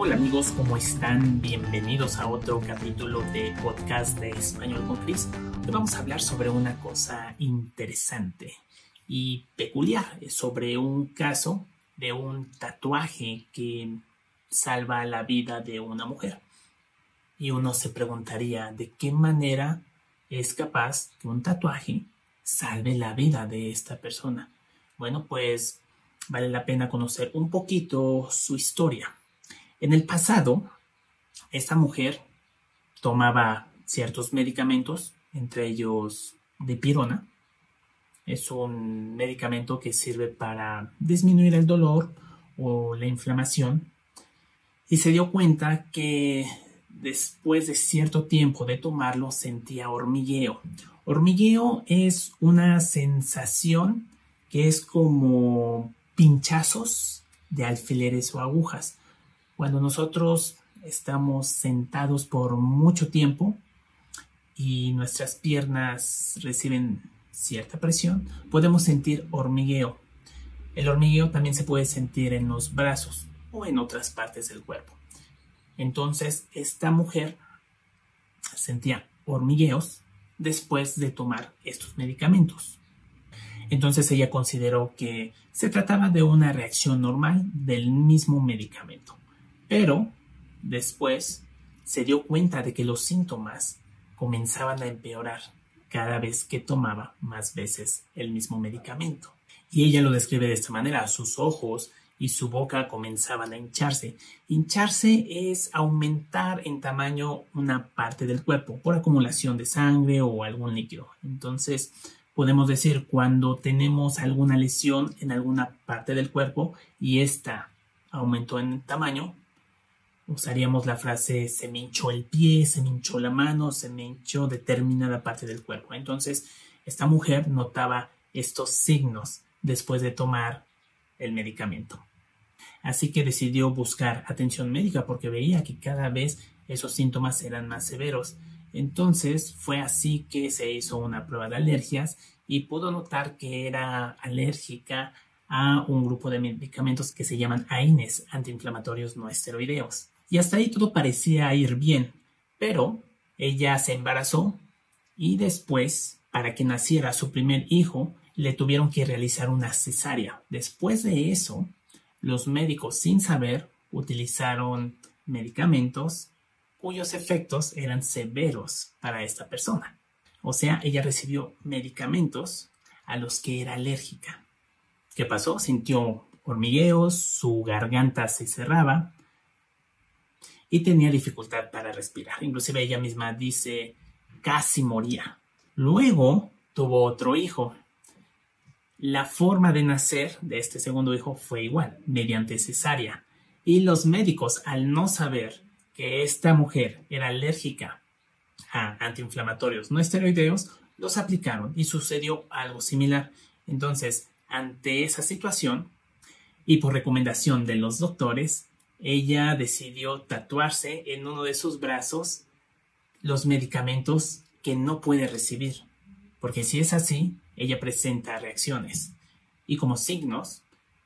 Hola amigos, ¿cómo están? Bienvenidos a otro capítulo de podcast de Español con Chris. Hoy vamos a hablar sobre una cosa interesante y peculiar, sobre un caso de un tatuaje que salva la vida de una mujer. Y uno se preguntaría de qué manera es capaz que un tatuaje salve la vida de esta persona. Bueno, pues vale la pena conocer un poquito su historia. En el pasado, esta mujer tomaba ciertos medicamentos, entre ellos dipirona. Es un medicamento que sirve para disminuir el dolor o la inflamación. Y se dio cuenta que después de cierto tiempo de tomarlo sentía hormigueo. Hormigueo es una sensación que es como pinchazos de alfileres o agujas. Cuando nosotros estamos sentados por mucho tiempo y nuestras piernas reciben cierta presión, podemos sentir hormigueo. El hormigueo también se puede sentir en los brazos o en otras partes del cuerpo. Entonces, esta mujer sentía hormigueos después de tomar estos medicamentos. Entonces ella consideró que se trataba de una reacción normal del mismo medicamento. Pero después se dio cuenta de que los síntomas comenzaban a empeorar cada vez que tomaba más veces el mismo medicamento. Y ella lo describe de esta manera, sus ojos y su boca comenzaban a hincharse. Hincharse es aumentar en tamaño una parte del cuerpo por acumulación de sangre o algún líquido. Entonces, podemos decir cuando tenemos alguna lesión en alguna parte del cuerpo y esta aumentó en tamaño, usaríamos la frase se me hinchó el pie, se me hinchó la mano, se me hinchó determinada parte del cuerpo. Entonces, esta mujer notaba estos signos después de tomar el medicamento. Así que decidió buscar atención médica porque veía que cada vez esos síntomas eran más severos. Entonces fue así que se hizo una prueba de alergias y pudo notar que era alérgica a un grupo de medicamentos que se llaman AINES, antiinflamatorios no esteroideos. Y hasta ahí todo parecía ir bien, pero ella se embarazó y después, para que naciera su primer hijo, le tuvieron que realizar una cesárea. Después de eso, los médicos, sin saber, utilizaron medicamentos cuyos efectos eran severos para esta persona. O sea, ella recibió medicamentos a los que era alérgica. ¿Qué pasó? Sintió hormigueos, su garganta se cerraba, y tenía dificultad para respirar. Inclusive ella misma dice, casi moría. Luego tuvo otro hijo. La forma de nacer de este segundo hijo fue igual, mediante cesárea. Y los médicos, al no saber que esta mujer era alérgica a antiinflamatorios no esteroideos, los aplicaron y sucedió algo similar. Entonces, ante esa situación, y por recomendación de los doctores, ella decidió tatuarse en uno de sus brazos los medicamentos que no puede recibir, porque si es así, ella presenta reacciones. Y como signos,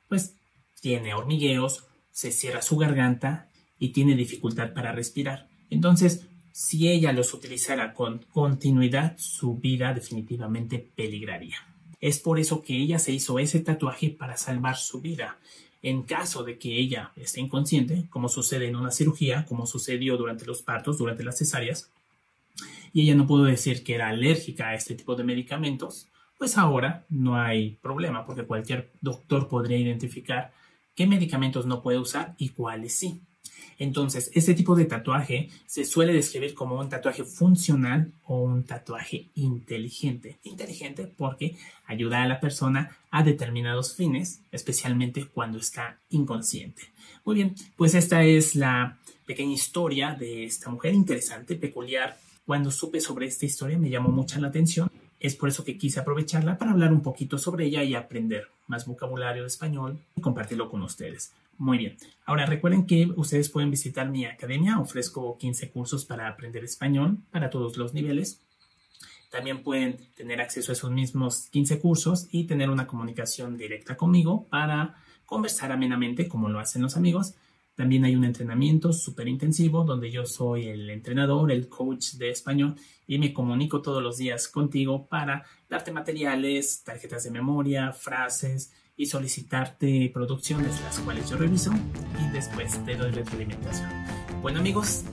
pues tiene hormigueos, se cierra su garganta y tiene dificultad para respirar. Entonces, si ella los utilizara con continuidad, su vida definitivamente peligraría. Es por eso que ella se hizo ese tatuaje para salvar su vida en caso de que ella esté inconsciente, como sucede en una cirugía, como sucedió durante los partos, durante las cesáreas, y ella no pudo decir que era alérgica a este tipo de medicamentos, pues ahora no hay problema, porque cualquier doctor podría identificar qué medicamentos no puede usar y cuáles sí. Entonces, este tipo de tatuaje se suele describir como un tatuaje funcional o un tatuaje inteligente. Inteligente porque ayuda a la persona a determinados fines, especialmente cuando está inconsciente. Muy bien, pues esta es la pequeña historia de esta mujer interesante, peculiar. Cuando supe sobre esta historia me llamó mucha la atención. Es por eso que quise aprovecharla para hablar un poquito sobre ella y aprender más vocabulario de español y compartirlo con ustedes. Muy bien. Ahora recuerden que ustedes pueden visitar mi academia. Ofrezco 15 cursos para aprender español para todos los niveles. También pueden tener acceso a esos mismos 15 cursos y tener una comunicación directa conmigo para conversar amenamente, como lo hacen los amigos, También hay un entrenamiento súper intensivo donde yo soy el entrenador, el coach de español y me comunico todos los días contigo para darte materiales, tarjetas de memoria, frases y solicitarte producciones las cuales yo reviso y después te doy retroalimentación. Bueno amigos.